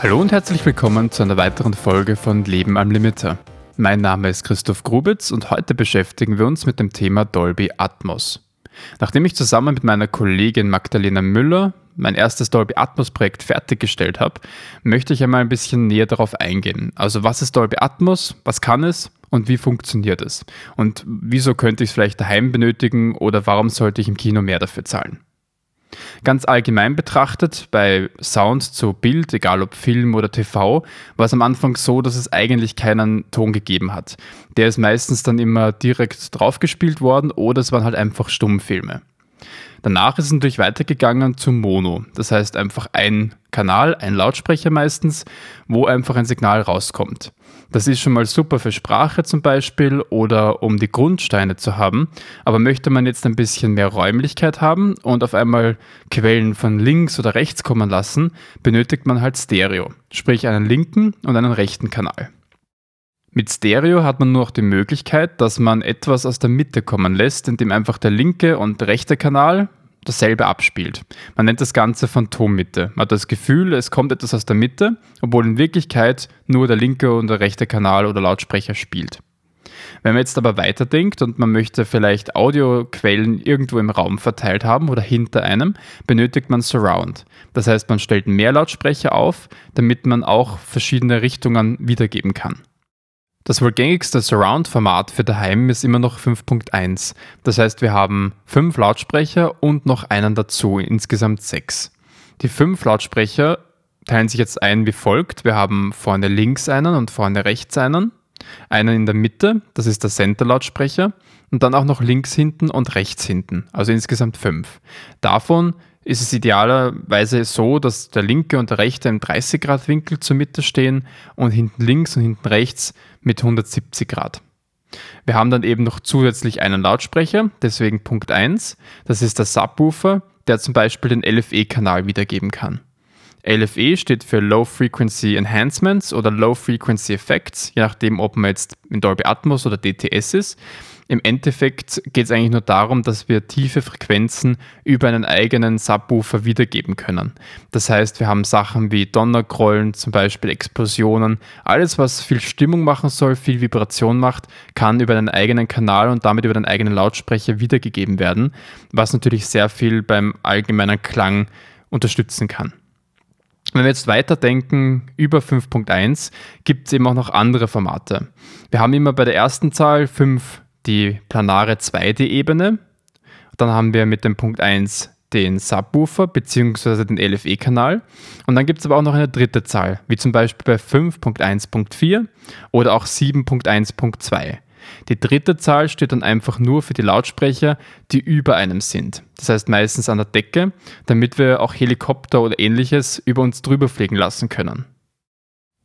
Hallo und herzlich willkommen zu einer weiteren Folge von Leben am Limiter. Mein Name ist Christoph Grubitz und heute beschäftigen wir uns mit dem Thema Dolby Atmos. Nachdem ich zusammen mit meiner Kollegin Magdalena Müller mein erstes Dolby Atmos Projekt fertiggestellt habe, möchte ich einmal ein bisschen näher darauf eingehen. Also was ist Dolby Atmos, was kann es und wie funktioniert es? Und wieso könnte ich es vielleicht daheim benötigen oder warum sollte ich im Kino mehr dafür zahlen? Ganz allgemein betrachtet, bei Sound zu Bild, egal ob Film oder TV, war es am Anfang so, dass es eigentlich keinen Ton gegeben hat. Der ist meistens dann immer direkt draufgespielt worden oder es waren halt einfach Stummfilme. Danach ist es natürlich weitergegangen zu Mono. Das heißt einfach ein Kanal, ein Lautsprecher meistens, wo einfach ein Signal rauskommt. Das ist schon mal super für Sprache zum Beispiel oder um die Grundsteine zu haben. Aber möchte man jetzt ein bisschen mehr Räumlichkeit haben und auf einmal Quellen von links oder rechts kommen lassen, benötigt man halt Stereo, sprich einen linken und einen rechten Kanal. Mit Stereo hat man nur noch die Möglichkeit, dass man etwas aus der Mitte kommen lässt, indem einfach der linke und rechte Kanal dasselbe abspielt. Man nennt das Ganze Phantommitte. Man hat das Gefühl, es kommt etwas aus der Mitte, obwohl in Wirklichkeit nur der linke und der rechte Kanal oder Lautsprecher spielt. Wenn man jetzt aber weiterdenkt und man möchte vielleicht Audioquellen irgendwo im Raum verteilt haben oder hinter einem, benötigt man Surround. Das heißt, man stellt mehr Lautsprecher auf, damit man auch verschiedene Richtungen wiedergeben kann. Das wohl gängigste Surround-Format für daheim ist immer noch 5.1. Das heißt, wir haben fünf Lautsprecher und noch einen dazu, insgesamt sechs. Die fünf Lautsprecher teilen sich jetzt ein wie folgt. Wir haben vorne links einen und vorne rechts einen. Einen in der Mitte, das ist der Center-Lautsprecher. Und dann auch noch links hinten und rechts hinten, also insgesamt fünf. Davon ist es idealerweise so, dass der linke und der rechte im 30 Grad Winkel zur Mitte stehen und hinten links und hinten rechts mit 170 Grad. Wir haben dann eben noch zusätzlich einen Lautsprecher, deswegen Punkt 1. Das ist der Subwoofer, der zum Beispiel den LFE-Kanal wiedergeben kann. LFE steht für Low Frequency Enhancements oder Low Frequency Effects, je nachdem, ob man jetzt in Dolby Atmos oder DTS ist. Im Endeffekt geht es eigentlich nur darum, dass wir tiefe Frequenzen über einen eigenen Subwoofer wiedergeben können. Das heißt, wir haben Sachen wie Donnergrollen, zum Beispiel Explosionen. Alles, was viel Stimmung machen soll, viel Vibration macht, kann über einen eigenen Kanal und damit über den eigenen Lautsprecher wiedergegeben werden, was natürlich sehr viel beim allgemeinen Klang unterstützen kann. Wenn wir jetzt weiterdenken über 5.1, gibt es eben auch noch andere Formate. Wir haben immer bei der ersten Zahl 5 die planare 2D-Ebene. Dann haben wir mit dem Punkt 1 den Subwoofer bzw. den LFE-Kanal. Und dann gibt es aber auch noch eine dritte Zahl, wie zum Beispiel bei 5.1.4 oder auch 7.1.2. Die dritte Zahl steht dann einfach nur für die Lautsprecher, die über einem sind. Das heißt meistens an der Decke, damit wir auch Helikopter oder ähnliches über uns drüber fliegen lassen können.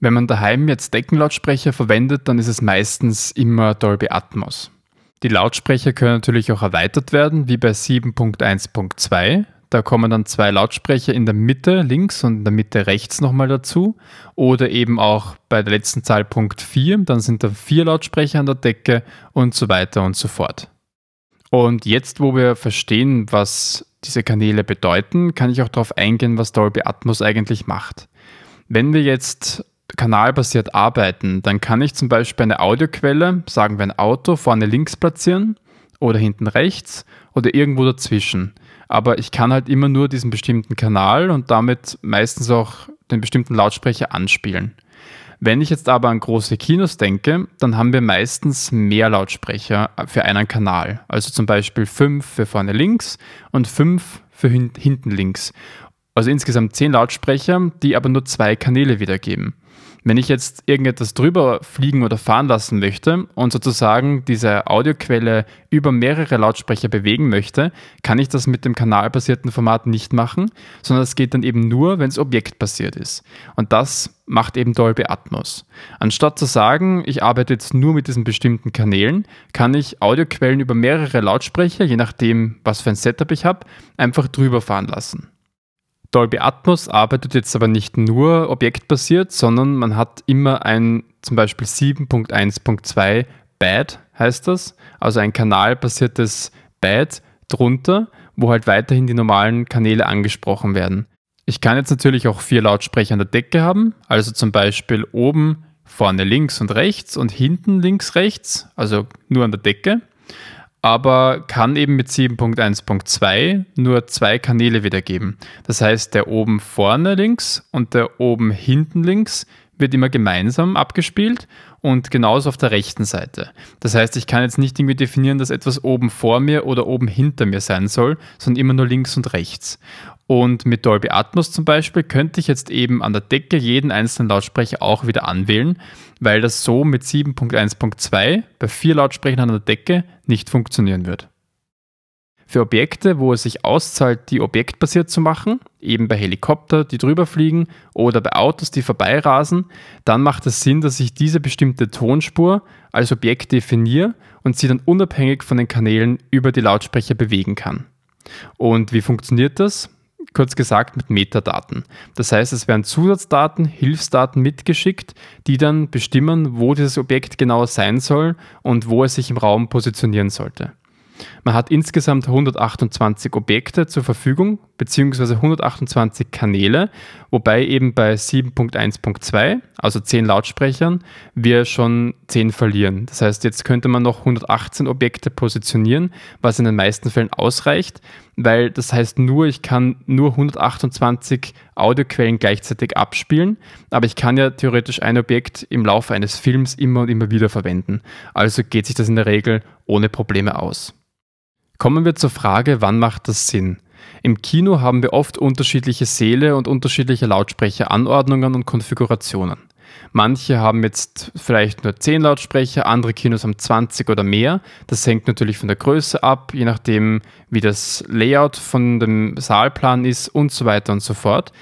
Wenn man daheim jetzt Deckenlautsprecher verwendet, dann ist es meistens immer Dolby Atmos. Die Lautsprecher können natürlich auch erweitert werden, wie bei 7.1.2. Da kommen dann zwei Lautsprecher in der Mitte links und in der Mitte rechts nochmal dazu. Oder eben auch bei der letzten Zahl Punkt 4, dann sind da vier Lautsprecher an der Decke und so weiter und so fort. Und jetzt, wo wir verstehen, was diese Kanäle bedeuten, kann ich auch darauf eingehen, was Dolby Atmos eigentlich macht. Wenn wir jetzt kanalbasiert arbeiten, dann kann ich zum Beispiel eine Audioquelle, sagen wir ein Auto, vorne links platzieren oder hinten rechts oder irgendwo dazwischen. Aber ich kann halt immer nur diesen bestimmten Kanal und damit meistens auch den bestimmten Lautsprecher anspielen. Wenn ich jetzt aber an große Kinos denke, dann haben wir meistens mehr Lautsprecher für einen Kanal. Also zum Beispiel fünf für vorne links und fünf für hinten links. Also insgesamt zehn Lautsprecher, die aber nur zwei Kanäle wiedergeben. Wenn ich jetzt irgendetwas drüber fliegen oder fahren lassen möchte und sozusagen diese Audioquelle über mehrere Lautsprecher bewegen möchte, kann ich das mit dem kanalbasierten Format nicht machen, sondern es geht dann eben nur, wenn es objektbasiert ist. Und das macht eben Dolby Atmos. Anstatt zu sagen, ich arbeite jetzt nur mit diesen bestimmten Kanälen, kann ich Audioquellen über mehrere Lautsprecher, je nachdem, was für ein Setup ich habe, einfach drüber fahren lassen. Dolby Atmos arbeitet jetzt aber nicht nur objektbasiert, sondern man hat immer ein zum Beispiel 7.1.2 Bad heißt das, also ein kanalbasiertes Bad, drunter, wo halt weiterhin die normalen Kanäle angesprochen werden. Ich kann jetzt natürlich auch vier Lautsprecher an der Decke haben, also zum Beispiel oben vorne links und rechts und hinten links rechts, also nur an der Decke, aber kann eben mit 7.1.2 nur zwei Kanäle wiedergeben. Das heißt, der oben vorne links und der oben hinten links wird immer gemeinsam abgespielt und genauso auf der rechten Seite. Das heißt, ich kann jetzt nicht irgendwie definieren, dass etwas oben vor mir oder oben hinter mir sein soll, sondern immer nur links und rechts. Und mit Dolby Atmos zum Beispiel könnte ich jetzt eben an der Decke jeden einzelnen Lautsprecher auch wieder anwählen, weil das so mit 7.1.2 bei vier Lautsprechern an der Decke nicht funktionieren wird. Für Objekte, wo es sich auszahlt, die objektbasiert zu machen, eben bei Helikopter, die drüber fliegen oder bei Autos, die vorbeirasen, dann macht es Sinn, dass ich diese bestimmte Tonspur als Objekt definiere und sie dann unabhängig von den Kanälen über die Lautsprecher bewegen kann. Und wie funktioniert das? Kurz gesagt mit Metadaten. Das heißt, es werden Zusatzdaten, Hilfsdaten mitgeschickt, die dann bestimmen, wo dieses Objekt genau sein soll und wo es sich im Raum positionieren sollte. Man hat insgesamt 128 Objekte zur Verfügung, beziehungsweise 128 Kanäle, wobei eben bei 7.1.2, also 10 Lautsprechern, wir schon 10 verlieren. Das heißt, jetzt könnte man noch 118 Objekte positionieren, was in den meisten Fällen ausreicht, weil das heißt nur, ich kann nur 128 Audioquellen gleichzeitig abspielen, aber ich kann ja theoretisch ein Objekt im Laufe eines Films immer und immer wieder verwenden. Also geht sich das in der Regel ohne Probleme aus. Kommen wir zur Frage, wann macht das Sinn? Im Kino haben wir oft unterschiedliche Säle und unterschiedliche Lautsprecheranordnungen und Konfigurationen. Manche haben jetzt vielleicht nur 10 Lautsprecher, andere Kinos haben 20 oder mehr. Das hängt natürlich von der Größe ab, je nachdem, wie das Layout von dem Saalplan ist und so weiter und so fort.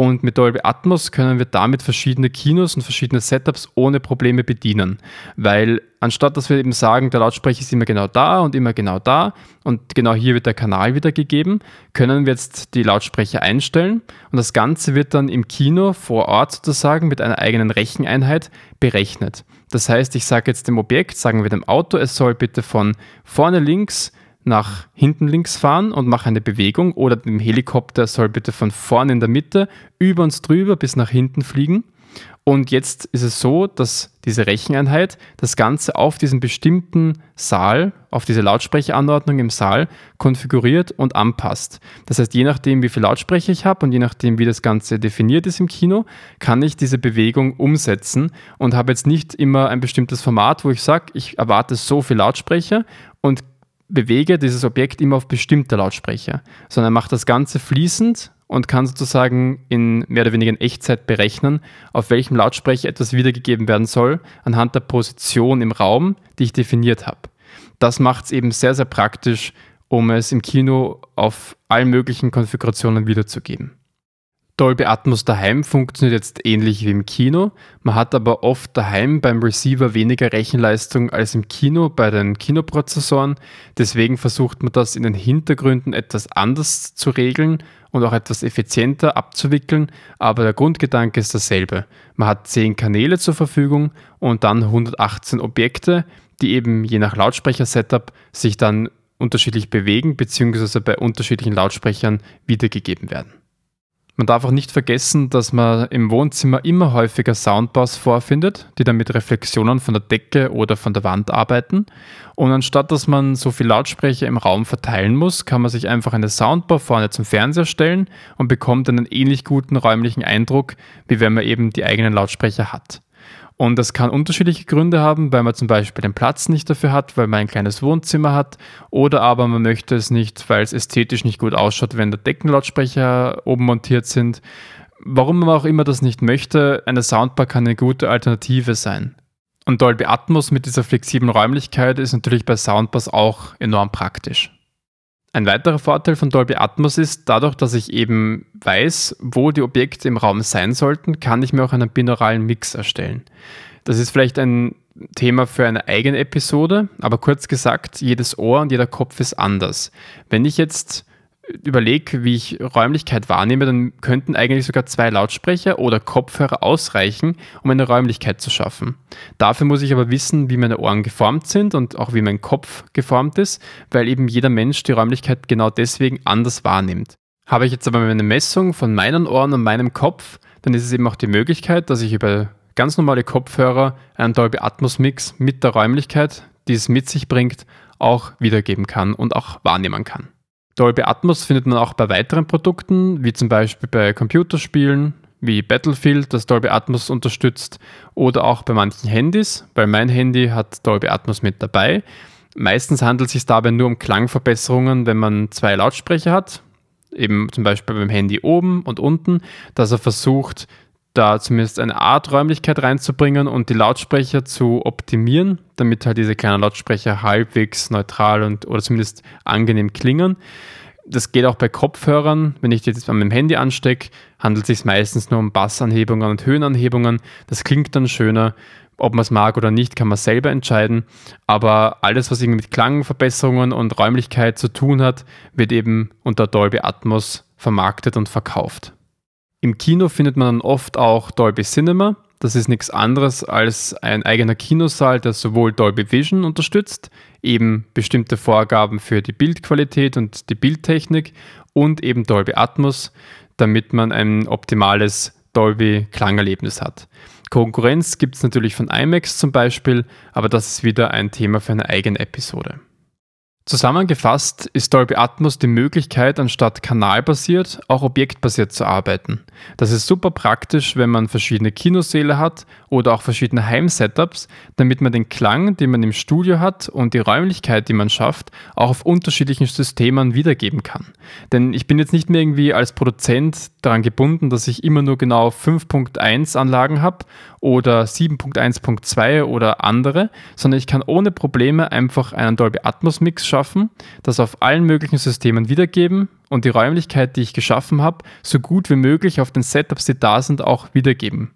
Und mit Dolby Atmos können wir damit verschiedene Kinos und verschiedene Setups ohne Probleme bedienen. Weil anstatt dass wir eben sagen, der Lautsprecher ist immer genau da und immer genau da und genau hier wird der Kanal wiedergegeben, können wir jetzt die Lautsprecher einstellen und das Ganze wird dann im Kino vor Ort sozusagen mit einer eigenen Recheneinheit berechnet. Das heißt, ich sage jetzt dem Objekt, sagen wir dem Auto, es soll bitte von vorne links nach hinten links fahren und mache eine Bewegung oder dem Helikopter soll bitte von vorne in der Mitte über uns drüber bis nach hinten fliegen. Und jetzt ist es so, dass diese Recheneinheit das Ganze auf diesen bestimmten Saal, auf diese Lautsprecheranordnung im Saal konfiguriert und anpasst. Das heißt, je nachdem, wie viel Lautsprecher ich habe und je nachdem, wie das Ganze definiert ist im Kino, kann ich diese Bewegung umsetzen und habe jetzt nicht immer ein bestimmtes Format, wo ich sage, ich erwarte so viel Lautsprecher und bewege dieses Objekt immer auf bestimmte Lautsprecher, sondern macht das Ganze fließend und kann sozusagen in mehr oder weniger in Echtzeit berechnen, auf welchem Lautsprecher etwas wiedergegeben werden soll, anhand der Position im Raum, die ich definiert habe. Das macht es eben sehr, sehr praktisch, um es im Kino auf allen möglichen Konfigurationen wiederzugeben. Dolby Atmos daheim funktioniert jetzt ähnlich wie im Kino. Man hat aber oft daheim beim Receiver weniger Rechenleistung als im Kino bei den Kinoprozessoren. Deswegen versucht man das in den Hintergründen etwas anders zu regeln und auch etwas effizienter abzuwickeln. Aber der Grundgedanke ist dasselbe. Man hat 10 Kanäle zur Verfügung und dann 118 Objekte, die eben je nach Lautsprecher-Setup sich dann unterschiedlich bewegen bzw. bei unterschiedlichen Lautsprechern wiedergegeben werden. Man darf auch nicht vergessen, dass man im Wohnzimmer immer häufiger Soundbars vorfindet, die dann mit Reflexionen von der Decke oder von der Wand arbeiten. Und anstatt dass man so viel Lautsprecher im Raum verteilen muss, kann man sich einfach eine Soundbar vorne zum Fernseher stellen und bekommt einen ähnlich guten räumlichen Eindruck, wie wenn man eben die eigenen Lautsprecher hat. Und das kann unterschiedliche Gründe haben, weil man zum Beispiel den Platz nicht dafür hat, weil man ein kleines Wohnzimmer hat oder aber man möchte es nicht, weil es ästhetisch nicht gut ausschaut, wenn da Deckenlautsprecher oben montiert sind. Warum man auch immer das nicht möchte, eine Soundbar kann eine gute Alternative sein. Und Dolby Atmos mit dieser flexiblen Räumlichkeit ist natürlich bei Soundbars auch enorm praktisch. Ein weiterer Vorteil von Dolby Atmos ist, dadurch, dass ich eben weiß, wo die Objekte im Raum sein sollten, kann ich mir auch einen binauralen Mix erstellen. Das ist vielleicht ein Thema für eine eigene Episode, aber kurz gesagt, jedes Ohr und jeder Kopf ist anders. Wenn ich jetzt überlege, wie ich Räumlichkeit wahrnehme, dann könnten eigentlich sogar zwei Lautsprecher oder Kopfhörer ausreichen, um eine Räumlichkeit zu schaffen. Dafür muss ich aber wissen, wie meine Ohren geformt sind und auch wie mein Kopf geformt ist, weil eben jeder Mensch die Räumlichkeit genau deswegen anders wahrnimmt. Habe ich jetzt aber eine Messung von meinen Ohren und meinem Kopf, dann ist es eben auch die Möglichkeit, dass ich über ganz normale Kopfhörer einen Dolby Atmos Mix mit der Räumlichkeit, die es mit sich bringt, auch wiedergeben kann und auch wahrnehmen kann. Dolby Atmos findet man auch bei weiteren Produkten, wie zum Beispiel bei Computerspielen, wie Battlefield, das Dolby Atmos unterstützt, oder auch bei manchen Handys, weil mein Handy hat Dolby Atmos mit dabei. Meistens handelt es sich dabei nur um Klangverbesserungen, wenn man zwei Lautsprecher hat, eben zum Beispiel beim Handy oben und unten, dass er versucht, da zumindest eine Art Räumlichkeit reinzubringen und die Lautsprecher zu optimieren, damit halt diese kleinen Lautsprecher halbwegs neutral und oder zumindest angenehm klingen. Das geht auch bei Kopfhörern. Wenn ich die jetzt an meinem Handy anstecke, handelt es sich meistens nur um Bassanhebungen und Höhenanhebungen. Das klingt dann schöner. Ob man es mag oder nicht, kann man selber entscheiden. Aber alles, was irgendwie mit Klangverbesserungen und Räumlichkeit zu tun hat, wird eben unter Dolby Atmos vermarktet und verkauft. Im Kino findet man dann oft auch Dolby Cinema. Das ist nichts anderes als ein eigener Kinosaal, der sowohl Dolby Vision unterstützt, eben bestimmte Vorgaben für die Bildqualität und die Bildtechnik und eben Dolby Atmos, damit man ein optimales Dolby Klangerlebnis hat. Konkurrenz gibt es natürlich von IMAX zum Beispiel, aber das ist wieder ein Thema für eine eigene Episode. Zusammengefasst ist Dolby Atmos die Möglichkeit, anstatt kanalbasiert auch objektbasiert zu arbeiten. Das ist super praktisch, wenn man verschiedene Kinosäle hat oder auch verschiedene Heimsetups, damit man den Klang, den man im Studio hat und die Räumlichkeit, die man schafft, auch auf unterschiedlichen Systemen wiedergeben kann. Denn ich bin jetzt nicht mehr irgendwie als Produzent daran gebunden, dass ich immer nur genau 5.1 Anlagen habe oder 7.1.2 oder andere, sondern ich kann ohne Probleme einfach einen Dolby Atmos Mix schaffen, das auf allen möglichen Systemen wiedergeben und die Räumlichkeit, die ich geschaffen habe, so gut wie möglich auf den Setups, die da sind, auch wiedergeben.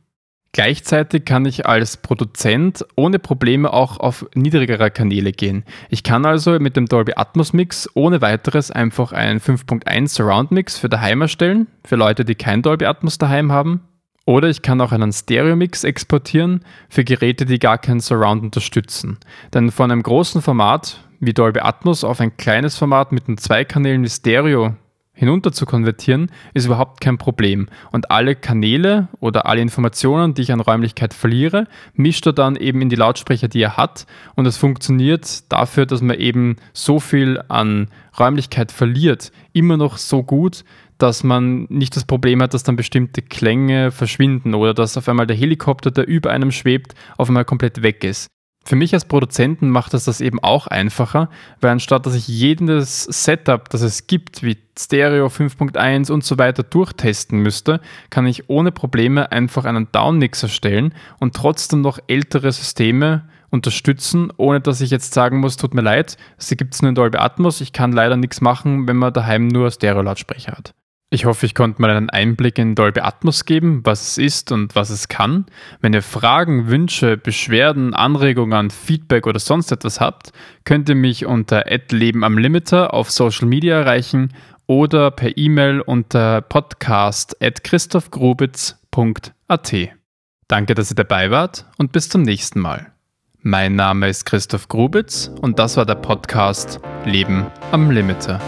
Gleichzeitig kann ich als Produzent ohne Probleme auch auf niedrigere Kanäle gehen. Ich kann also mit dem Dolby Atmos Mix ohne weiteres einfach einen 5.1 Surround Mix für daheim erstellen, für Leute, die kein Dolby Atmos daheim haben. Oder ich kann auch einen Stereo Mix exportieren für Geräte, die gar keinen Surround unterstützen. Denn von einem großen Format wie Dolby Atmos auf ein kleines Format mit nur zwei Kanälen wie Stereo hinunter zu konvertieren, ist überhaupt kein Problem. Und alle Kanäle oder alle Informationen, die ich an Räumlichkeit verliere, mischt er dann eben in die Lautsprecher, die er hat. Und es funktioniert dafür, dass man eben so viel an Räumlichkeit verliert, immer noch so gut, dass man nicht das Problem hat, dass dann bestimmte Klänge verschwinden oder dass auf einmal der Helikopter, der über einem schwebt, auf einmal komplett weg ist. Für mich als Produzenten macht es das eben auch einfacher, weil anstatt dass ich jedes Setup, das es gibt, wie Stereo 5.1 und so weiter durchtesten müsste, kann ich ohne Probleme einfach einen Downmix erstellen und trotzdem noch ältere Systeme unterstützen, ohne dass ich jetzt sagen muss, tut mir leid, sie gibt es nur in Dolby Atmos, ich kann leider nichts machen, wenn man daheim nur Stereo-Lautsprecher hat. Ich hoffe, ich konnte mal einen Einblick in Dolby Atmos geben, was es ist und was es kann. Wenn ihr Fragen, Wünsche, Beschwerden, Anregungen, Feedback oder sonst etwas habt, könnt ihr mich unter Leben am Limiter auf Social Media erreichen oder per E-Mail unter podcast at christophgrubitz.at. Danke, dass ihr dabei wart und bis zum nächsten Mal. Mein Name ist Christoph Grubitz und das war der Podcast Leben am Limiter.